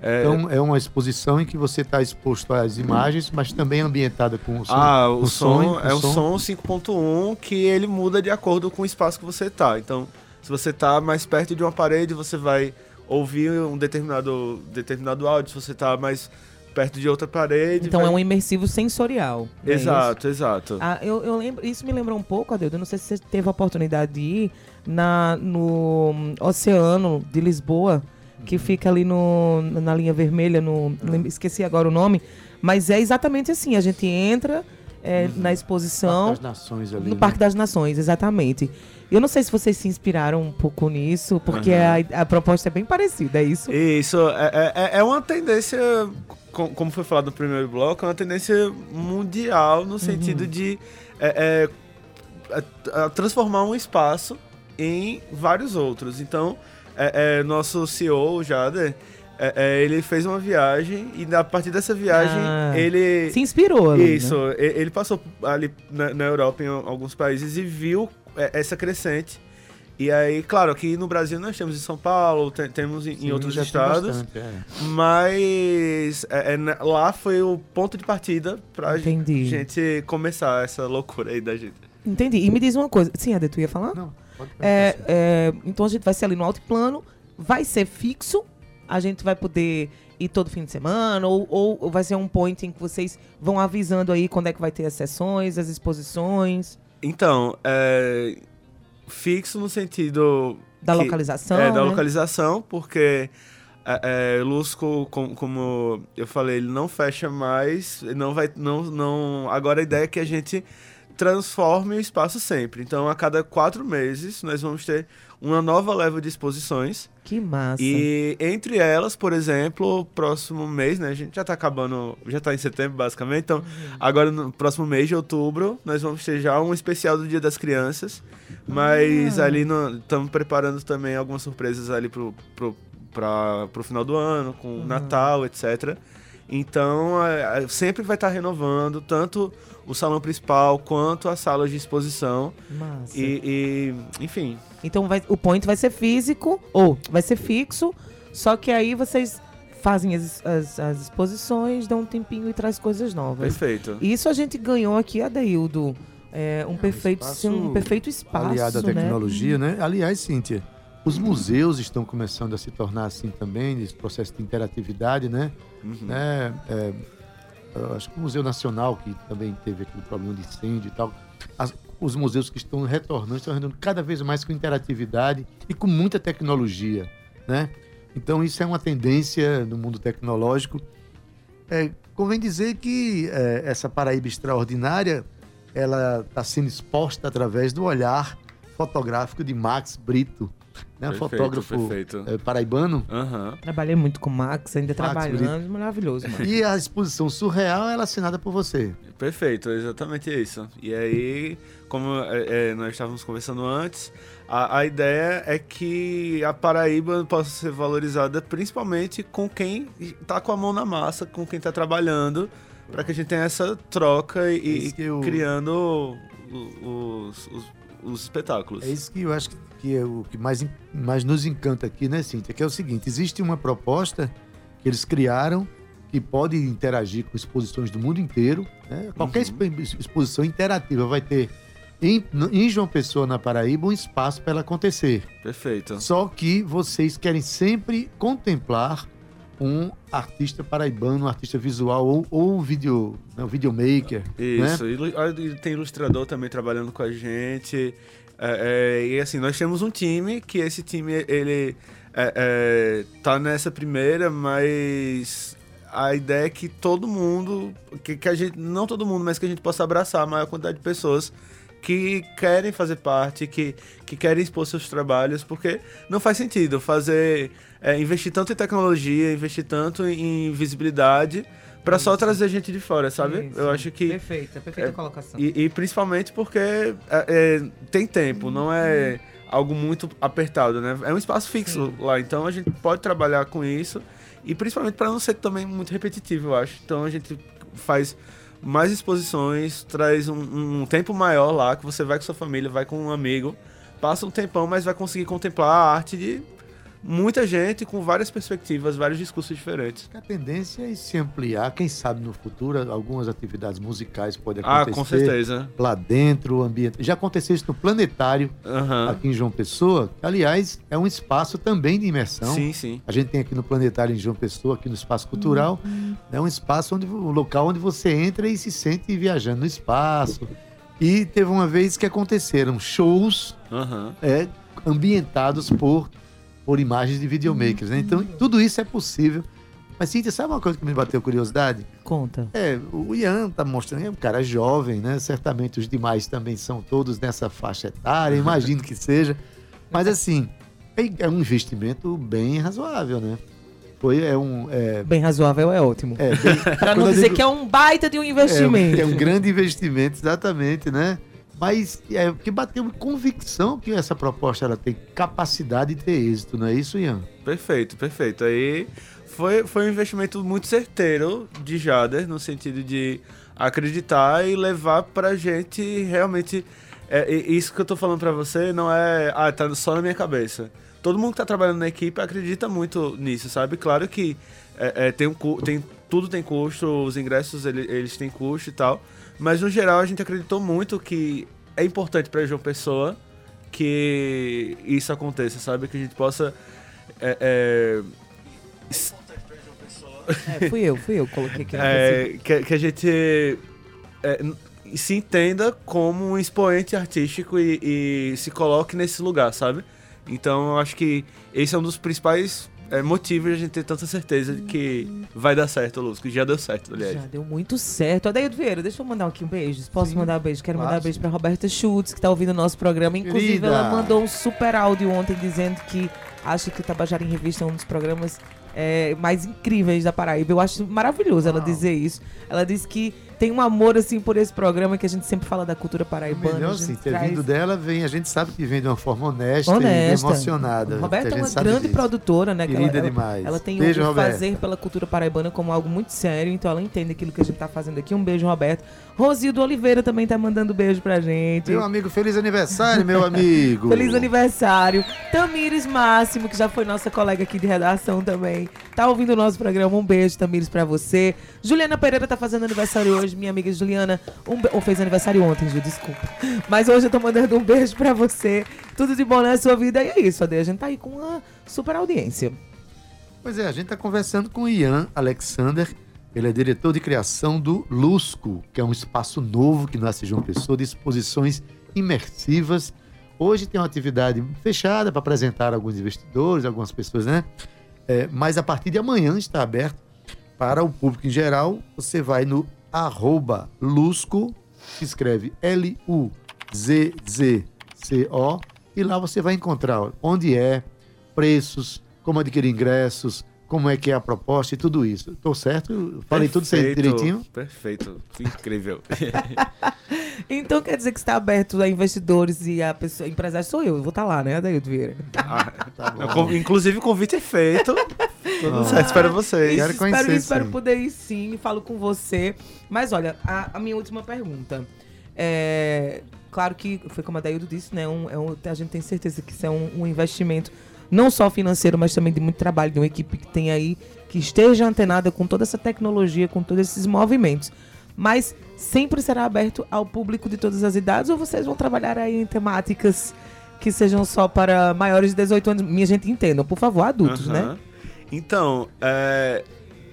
Q: É,
B: Então é uma exposição em que você está exposto às imagens, mas também ambientada com o som.
Q: Ah, o,
B: com
Q: som,
B: com
Q: é um som 5.1 que ele muda de acordo com o espaço que você tá. Então, se você tá mais perto de uma parede, você vai ouvir um determinado, determinado áudio. Se você tá mais perto de outra parede.
D: Então
Q: vai-
D: é um imersivo sensorial. é
Q: Exato, exato.
D: Ah, eu, eu lembro, isso me lembrou um pouco, Adeudo, não sei se você teve a oportunidade de ir na, no hum, Oceano de Lisboa, que fica ali no, na linha vermelha, no, lem- esqueci agora o nome, mas é exatamente assim, a gente entra é, na exposição.
B: Parque das Nações ali,
D: No
B: né?
D: Parque das Nações, exatamente. Eu não sei se vocês se inspiraram um pouco nisso, porque a, a proposta é bem parecida, é isso?
Q: Isso, é, é, é uma tendência, co- como foi falado no primeiro bloco, é uma tendência mundial no sentido de é, é, é, é, transformar um espaço em vários outros. Então, é, é, nosso CEO, o Jader, é, é, ele fez uma viagem e a partir dessa viagem
D: Ah,
Q: ele...
D: se inspirou ali, né?
Q: Isso, e- ele passou ali na, na Europa, em alguns países, e viu é, essa crescente. E aí, claro, aqui no Brasil nós temos em São Paulo, te- temos em, em
B: Sim,
Q: outros
B: tem
Q: estados,
B: bastante, é.
Q: mas é, é, lá foi o ponto de partida pra
D: Entendi.
Q: gente começar essa loucura aí da gente.
D: Entendi. E me diz uma coisa. Sim, Ade, tu ia falar?
B: Não, pode
D: é, é, Então a gente vai ser ali no altiplano, vai ser fixo, a gente vai poder ir todo fim de semana, ou, ou vai ser um point em que vocês vão avisando aí quando é que vai ter as sessões, as exposições.
Q: Então, é, fixo no sentido...
D: Da
Q: que-
D: localização,
Q: É, da
D: né?
Q: localização, porque é, é, Lusco, com- como eu falei, ele não fecha mais, não vai, não, não... Agora a ideia é que a gente transforme o espaço sempre. Então, a cada quatro meses, nós vamos ter uma nova leva de exposições.
D: Que massa.
Q: E entre elas, por exemplo, próximo mês, né? A gente já tá acabando, já tá em setembro, basicamente. Então, agora no próximo mês de outubro, nós vamos ter já um especial do Dia das Crianças. Mas
D: Ah.
Q: ali estamos preparando também algumas surpresas ali pro, pro, pra, pro final do ano, com Natal, etc. Então, é, é, sempre vai estar renovando, tanto o salão principal quanto as salas de exposição.
D: Massa.
Q: E, e, enfim,
D: Então vai- o point vai ser físico, ou vai ser fixo, só que aí vocês fazem as, as, as exposições, dão um tempinho e traz coisas novas.
Q: Perfeito.
D: Isso a gente ganhou aqui, Adeildo. É, um, perfeito, sim, um perfeito espaço.
B: aliado à
D: né?
B: tecnologia, né? Aliás, Cíntia, os museus estão começando a se tornar assim também, nesse processo de interatividade, né?
Q: Uhum.
B: né? É, acho que o Museu Nacional, que também teve aquele problema de incêndio e tal, as- os museus que estão retornando, estão retornando cada vez mais com interatividade e com muita tecnologia, né? Então isso é uma tendência no mundo tecnológico. É, convém dizer que é, essa Paraíba extraordinária, ela está sendo exposta através do olhar fotográfico de Max Brito, né?
Q: Perfeito,
B: fotógrafo
Q: perfeito.
B: é, paraibano.
Q: Aham.
D: Trabalhei muito com o Max, ainda
B: Max
D: trabalhando, maravilhoso. Max.
B: E a exposição surreal ela é assinada por você.
Q: Perfeito, é exatamente isso. E aí, como é, é, nós estávamos conversando antes, a, a ideia é que a Paraíba possa ser valorizada principalmente com quem está com a mão na massa, com quem está trabalhando, para que a gente tenha essa troca e,
B: É que eu-
Q: criando os, os, os espetáculos.
B: É isso que eu acho que- que é o que mais, mais nos encanta aqui, né, Cíntia? Que é o seguinte: existe uma proposta que eles criaram que pode interagir com exposições do mundo inteiro. né? Qualquer expo- exposição interativa vai ter em, em João Pessoa, na Paraíba, um espaço para ela acontecer.
Q: Perfeito.
B: Só que vocês querem sempre contemplar um artista paraibano, um artista visual ou, ou um video, né, um videomaker.
Q: Isso,
B: né?
Q: e tem ilustrador também trabalhando com a gente. É, é, e assim, nós temos um time que esse time, ele é, é, tá nessa primeira, mas a ideia é que todo mundo, que, que a gente, não todo mundo, mas que a gente possa abraçar a maior quantidade de pessoas que querem fazer parte, que, que querem expor seus trabalhos, porque não faz sentido fazer, é, investir tanto em tecnologia, investir tanto em visibilidade, para só trazer gente de fora, sabe?
D: Isso.
Q: Eu acho que
D: Perfeita, perfeita
Q: é,
D: colocação.
Q: e, e principalmente porque é, é, tem tempo, não é algo muito apertado, né? É um espaço fixo lá, então a gente pode trabalhar com isso e principalmente para não ser também muito repetitivo, eu acho. Então a gente faz mais exposições, traz um, um tempo maior lá, que você vai com sua família, vai com um amigo, passa um tempão, mas vai conseguir contemplar a arte de muita gente com várias perspectivas, vários discursos diferentes.
B: A tendência é se ampliar, quem sabe no futuro algumas atividades musicais podem
Q: Ah,
B: acontecer.
Q: com certeza.
B: Lá dentro, o ambiente. Já aconteceu isso no Planetário,
Q: Aham.
B: aqui em João Pessoa. que, Aliás, é um espaço também de imersão.
Q: Sim, sim.
B: A gente tem aqui no Planetário em João Pessoa, aqui no Espaço Cultural. É um espaço onde um local onde você entra e se sente viajando no espaço. E teve uma vez que aconteceram shows
Q: Aham.
B: é, ambientados por, por imagens de videomakers. Né? Então, tudo isso é possível Mas, Cíntia, sabe uma coisa que me bateu curiosidade?
D: Conta.
B: É, o Ian tá mostrando, é um cara jovem, né? Certamente os demais também são todos nessa faixa etária, imagino que seja. Mas, assim, é, é um investimento bem razoável, né? Foi, é um... É,
D: Bem razoável é ótimo.
B: é, bem,
D: Pra não dizer
B: digo-
D: que é um baita de um
B: é,
D: investimento.
B: é um grande investimento, exatamente, né? Mas é que bateu convicção que essa proposta ela tem capacidade de ter êxito, não é isso, Ian?
Q: Perfeito, perfeito. Aí foi, foi um investimento muito certeiro de Jader, no sentido de acreditar e levar pra gente realmente. É, isso que eu tô falando pra você não é. Ah, tá só na minha cabeça. Todo mundo que tá trabalhando na equipe acredita muito nisso, sabe? Claro que é, é, tem um, tem, tudo tem custo, os ingressos ele- eles têm custo e tal. Mas no geral a gente acreditou muito que é importante pra João Pessoa que isso aconteça, sabe? Que a gente possa. é, é,
D: É, fui eu, fui eu que coloquei aqui no
Q: é, que, que a gente é, se entenda como um expoente artístico e, e se coloque nesse lugar, sabe? Então eu acho que esse é um dos principais é, motivos de a gente ter tanta certeza de que vai dar certo, Luz, que já deu certo, aliás.
D: Já deu muito certo. Adaildo Vieira, deixa eu mandar aqui um beijo. Posso mandar um beijo? Quero mandar um beijo pra Roberta Schultz, que tá ouvindo o nosso programa. Inclusive,
B: Querida.
D: ela mandou um super áudio ontem dizendo que acha que o Tabajara em Revista é um dos programas é, mais incríveis da Paraíba. Eu acho maravilhoso ela dizer isso. Ela disse que tem um amor, assim, por esse programa, que a gente sempre fala da cultura paraibana.
B: Melhor sim, ter
D: traz-
B: vindo dela, vem, a gente sabe que vem de uma forma honesta,
D: honesta.
B: e emocionada.
D: Roberta é uma grande
B: disso.
D: produtora, né? que
B: Querida
D: ela,
B: demais.
D: Ela tem
B: Beijo,
D: o
B: Roberta.
D: fazer pela cultura paraibana como algo muito sério, então ela entende aquilo que a gente tá fazendo aqui. Um beijo, Roberto. Rosildo Oliveira também tá mandando beijo pra gente.
B: Meu amigo, feliz aniversário, meu amigo.
D: Feliz aniversário. Tamires Máximo, que já foi nossa colega aqui de redação também. Tá ouvindo o nosso programa. Um beijo, Tamires, pra você. Juliana Pereira tá fazendo aniversário hoje, minha amiga Juliana. Um be- Ou fez aniversário ontem, Ju, desculpa. Mas hoje eu tô mandando um beijo pra você. Tudo de bom na sua vida. E é isso, Ade. A gente tá aí com uma super audiência.
B: Pois é, a gente está conversando com o Ian Alexander. Ele é diretor de criação do Lusco, que é um espaço novo que nasce em João Pessoa, de exposições imersivas. Hoje tem uma atividade fechada para apresentar alguns investidores, algumas pessoas, né? É, mas a partir de amanhã está aberto para o público em geral. Você vai no arroba Lusco, escreve L-U-Z-Z-C-O, e lá você vai encontrar onde é, preços, como adquirir ingressos, como é que é a proposta e tudo isso. Tô certo? Falei tudo certo
Q: Perfeito,
B: direitinho?
Q: Perfeito, incrível.
D: Então quer dizer que está aberto a investidores e a pessoa, empresário sou eu. Eu vou estar lá, né, Adaildo Vieira?
Q: Ah, não, com- inclusive o convite é feito. Tudo certo, espero vocês.
D: Isso, espero, espero poder ir sim, falo com você. Mas olha, a, a minha última pergunta. É, claro que foi como a Daildo disse, né? um- é um- a gente tem certeza que isso é um, um investimento não só financeiro, mas também de muito trabalho, de uma equipe que tem aí, que esteja antenada com toda essa tecnologia, com todos esses movimentos. Mas sempre será aberto ao público de todas as idades ou vocês vão trabalhar aí em temáticas que sejam só para maiores de 18 anos? Minha gente entendam, por favor, adultos, né?
Q: Aham. Então, é,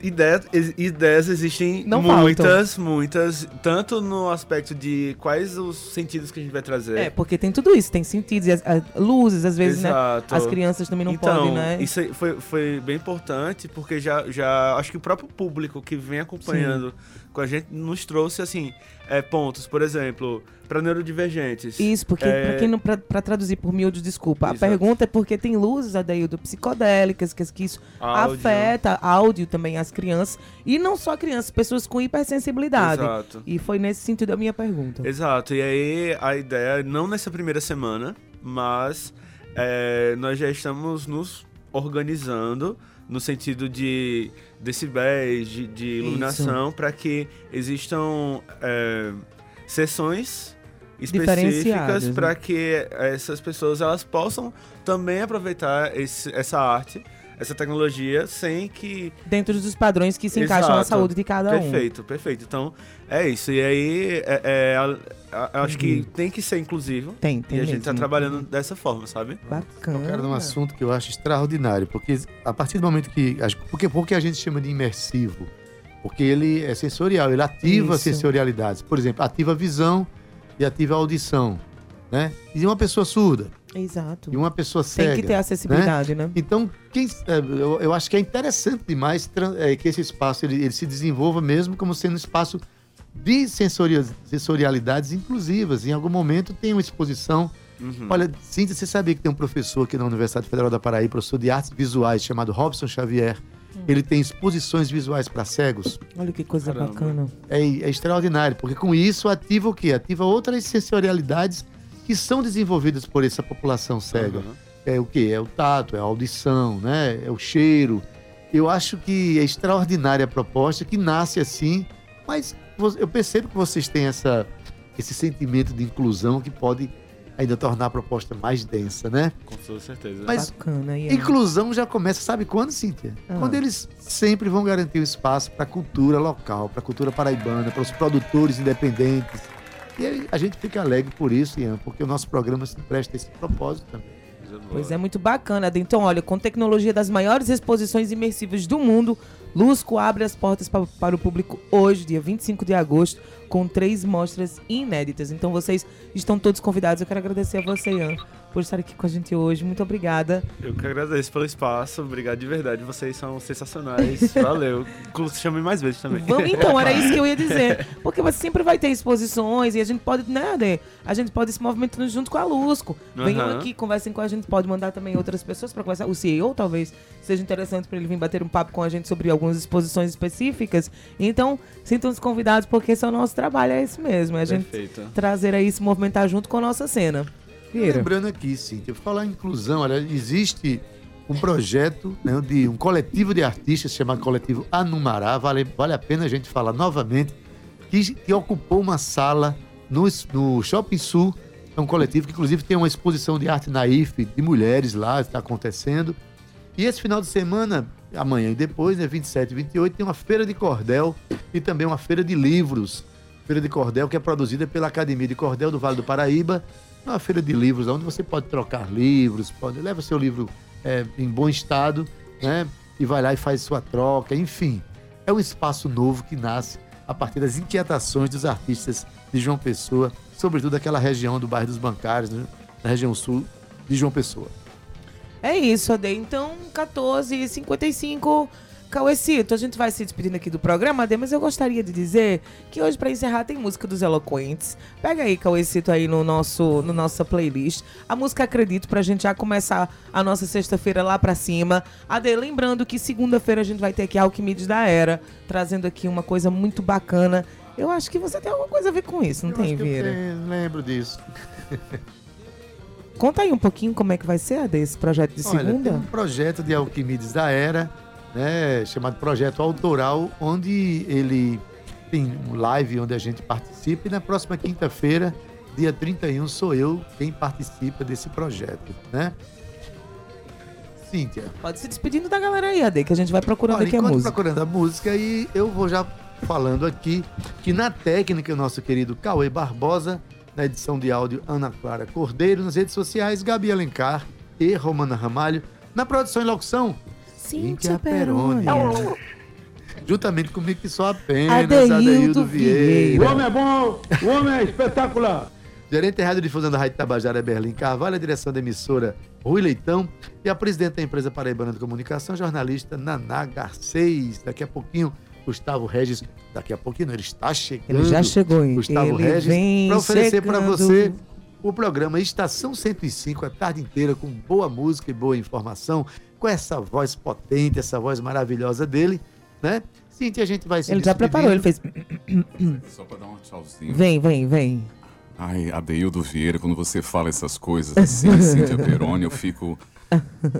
Q: ideias, ideias existem
D: Não
Q: muitas, muitas, tanto no aspecto de quais os sentidos que a gente vai trazer.
D: É, porque tem tudo isso, tem sentidos, e as, as luzes, às vezes,
Q: Exato.
D: né? As crianças também não
Q: então,
D: podem, né?
Q: Isso foi, foi bem importante, porque já, já acho que o próprio público que vem acompanhando com a gente nos trouxe, assim, é, pontos. Por exemplo, para neurodivergentes.
D: Isso, porque
Q: é,
D: pra quem não, pra traduzir por miúdos, desculpa. A
Q: Exato.
D: pergunta é porque tem luzes, Adaildo, psicodélicas, que, que isso
Q: Áudio.
D: afeta áudio também as crianças. E não só crianças, pessoas com hipersensibilidade.
Q: Exato.
D: E foi nesse sentido a minha pergunta.
Q: Exato, e aí a ideia, não nessa primeira semana, mas é, nós já estamos nos organizando no sentido de decibéis, de, de iluminação, para que existam é, sessões específicas
D: né?
Q: para que essas pessoas elas possam também aproveitar esse- essa arte, essa tecnologia, sem que
D: Dentro dos padrões que se encaixam na saúde de cada um.
Q: Perfeito, perfeito. Então, é isso. E aí, é, é, a- a- eu acho que tem que ser inclusivo.
D: Tem, tem
Q: E a gente tá
D: mesmo.
Q: trabalhando dessa forma, sabe?
D: Bacana.
B: Cara, num assunto que eu acho extraordinário, porque a partir do momento que. Porque, porque a gente chama de imersivo? Porque ele é sensorial, ele ativa
D: Isso.
B: sensorialidades. Por exemplo, ativa a visão e ativa a audição. Né? E uma pessoa surda,
D: Exato.
B: E uma pessoa
D: Tem
B: cega.
D: que ter acessibilidade, né?
B: Então, quem, é, eu, eu acho que é interessante demais é, que esse espaço ele, ele se desenvolva mesmo como sendo um espaço de sensoria- sensorialidades inclusivas. Em algum momento tem uma exposição.
Q: Uhum.
B: Olha, Cíntia, você sabia que tem um professor aqui na Universidade Federal da Paraíba, professor de artes visuais, chamado Robson Xavier. Ele tem exposições visuais para cegos.
D: Olha que coisa
B: Caramba.
D: bacana.
B: É, é extraordinário, porque com isso ativa o quê? Ativa outras sensorialidades que são desenvolvidas por essa população cega. É o quê? É o tato, é a audição, né? É o cheiro. Eu acho que é extraordinária a proposta, que nasce assim, mas eu percebo que vocês têm essa, esse sentimento de inclusão que pode ainda tornar a proposta mais densa, né?
Q: Com toda certeza.
B: Mas
D: Bacana, Ian.
B: inclusão já começa, sabe quando, Cíntia?
D: Ah.
B: Quando eles sempre vão garantir o espaço para a cultura local, para a cultura paraibana, para os produtores independentes. E a gente fica alegre por isso, Ian, porque o nosso programa se presta esse propósito também.
D: Pois é, muito bacana. Então, olha, com tecnologia das maiores exposições imersivas do mundo, Lusco abre as portas pa- para o público hoje, dia 25 de agosto, com três mostras inéditas. Então, vocês estão todos convidados. Eu quero agradecer a você, Ian, por estar aqui com a gente hoje. Muito obrigada.
Q: Eu que agradeço pelo espaço, obrigado de verdade, vocês são sensacionais, valeu. Inclusive, chame mais vezes também.
D: Vamos então, era isso que eu ia dizer. Porque você sempre vai ter exposições e a gente pode, né, Ade? A gente pode se movimentando junto com a Lusco. Venham
Q: Aham.
D: aqui, conversem com a gente, pode mandar também outras pessoas para conversar. O CEO talvez seja interessante para ele vir bater um papo com a gente sobre algumas exposições específicas. Então, sintam-se convidados, porque esse é o nosso trabalho, é isso mesmo. É a gente
B: Perfeito.
D: trazer aí, se movimentar junto com a nossa cena. Vieira.
B: Lembrando aqui, Cíntia, falar em inclusão, olha, existe um projeto né, de um coletivo de artistas chamado Coletivo Anumará, vale, vale a pena a gente falar novamente, que, que ocupou uma sala no, no Shopping Sul. É um coletivo que, inclusive, tem uma exposição de arte naif de mulheres lá, está acontecendo. E esse final de semana, amanhã e depois, né, 27 e 28, tem uma feira de cordel e também uma feira de livros. Feira de cordel que é produzida pela Academia de Cordel do Vale do Paraíba. Uma feira de livros onde você pode trocar livros, pode leva seu livro é, em bom estado, né? E vai lá e faz sua troca, enfim. É um espaço novo que nasce a partir das inquietações dos artistas de João Pessoa, sobretudo aquela região do bairro dos Bancários, né? na região sul de João Pessoa.
D: É isso, Ade. Então, 14h55. Cauecito, a gente vai se despedindo aqui do programa, Ade, mas eu gostaria de dizer que hoje, pra encerrar, tem música dos Eloquentes. Pega aí, Cauecito, aí no nosso, no nossa playlist. A música Acredito, pra gente já começar a nossa sexta-feira lá pra cima. Ade, lembrando que segunda-feira a gente vai ter aqui a Alquimides da Era, trazendo aqui uma coisa muito bacana. Eu acho que você tem alguma coisa a ver com isso, não
B: Eu
D: tem,
B: eu
D: Vieira?
B: tenho, lembro disso.
D: Conta aí um pouquinho como é que vai ser, Ade, esse projeto de
B: Olha,
D: segunda.
B: tem um projeto de Alquimides da Era, né, chamado Projeto Autoral, onde ele tem um live onde a gente participa e na próxima quinta-feira, dia 31, sou eu quem participa desse projeto, né? Cíntia.
D: Pode se despedindo da galera aí, Ade, que a gente vai procurando
B: Olha,
D: aqui a música.
B: procurando a música e eu vou já falando aqui que na técnica o nosso querido Cauê Barbosa, na edição de áudio Ana Clara Cordeiro, nas redes sociais Gabi Alencar e Romana Ramalho, na produção e locução Cíntia Peroni. Juntamente comigo que só apenas
E: Adeildo
B: Adeildo Vieira.
E: O homem é bom, o homem é espetacular.
B: Gerente de Radiodifusão da Rádio Tabajara, Berlim Carvalho, a direção da emissora Rui Leitão e a presidente da empresa Paraibana de Comunicação, jornalista Naná Garcês. Daqui a pouquinho, Gustavo Regis, daqui a pouquinho, ele está chegando.
D: Ele já chegou, hein?
B: Gustavo
D: Ele
B: Regis,
D: vem
B: para oferecer para você o programa Estação 105, a tarde inteira, com boa música e boa informação, com essa voz potente, essa voz maravilhosa dele, né? Cíntia, a gente vai se
D: Ele já preparou, ele fez.
A: Só pra dar um tchauzinho.
D: Vem, vem, vem.
A: Ai, Adeildo Vieira, quando você fala essas coisas assim, Cíntia Peroni, eu fico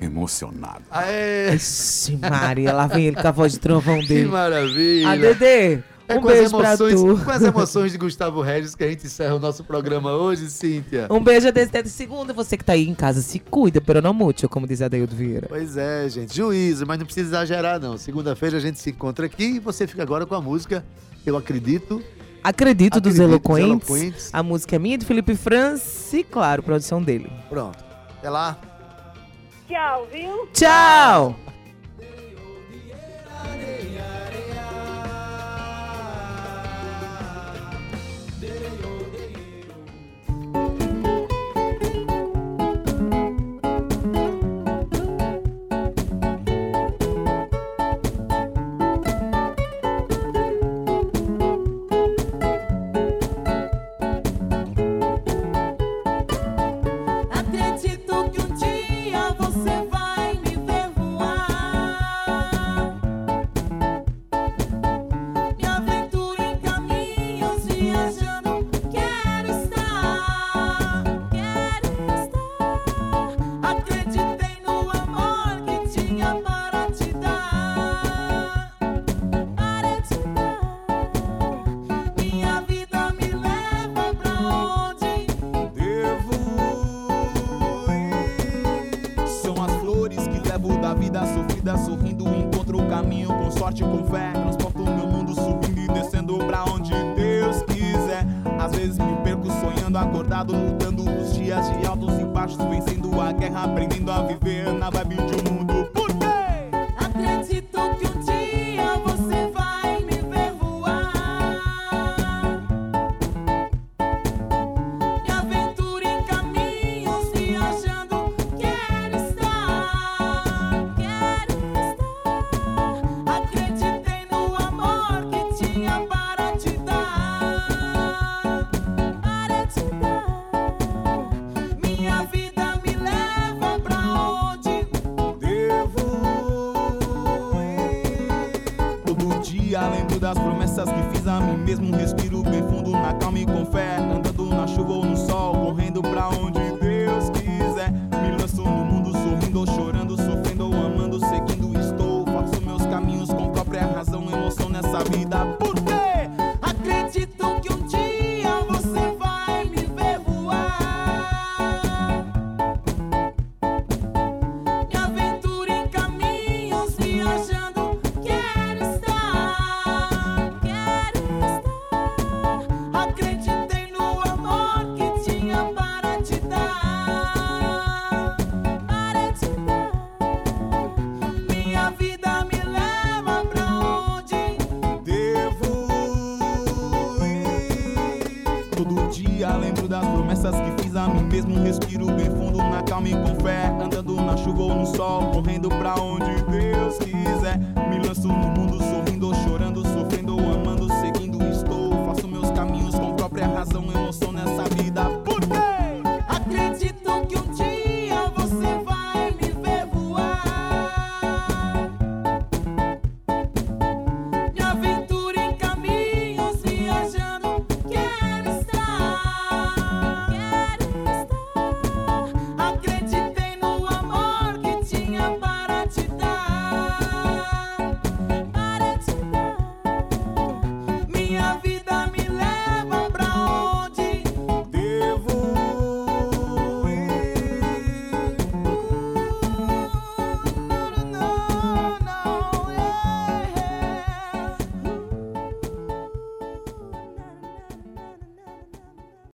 A: emocionado.
B: Aê!
D: Ixi, Maria, lá vem ele com a voz de trovão
B: Que
D: dele.
B: maravilha!
D: A Dedê,
B: É
D: um
B: com as
D: beijo pra
B: emoções,
D: tu.
B: Com as emoções de Gustavo Regis que a gente encerra o nosso programa hoje, Cíntia.
D: Um beijo desse de segunda. Você que tá aí em casa, se cuida, pero não mútil, como diz Adeildo Vieira.
B: Pois é, gente. Juízo, mas não precisa exagerar, não. Segunda-feira a gente se encontra aqui e você fica agora com a música Eu Acredito.
D: Acredito, dos
B: Acredito, dos
D: eloquentes.
B: Eloquentes.
D: A música é minha, de Felipe França e, claro, produção dele.
B: Pronto. Até lá.
R: Tchau, viu?
D: Tchau!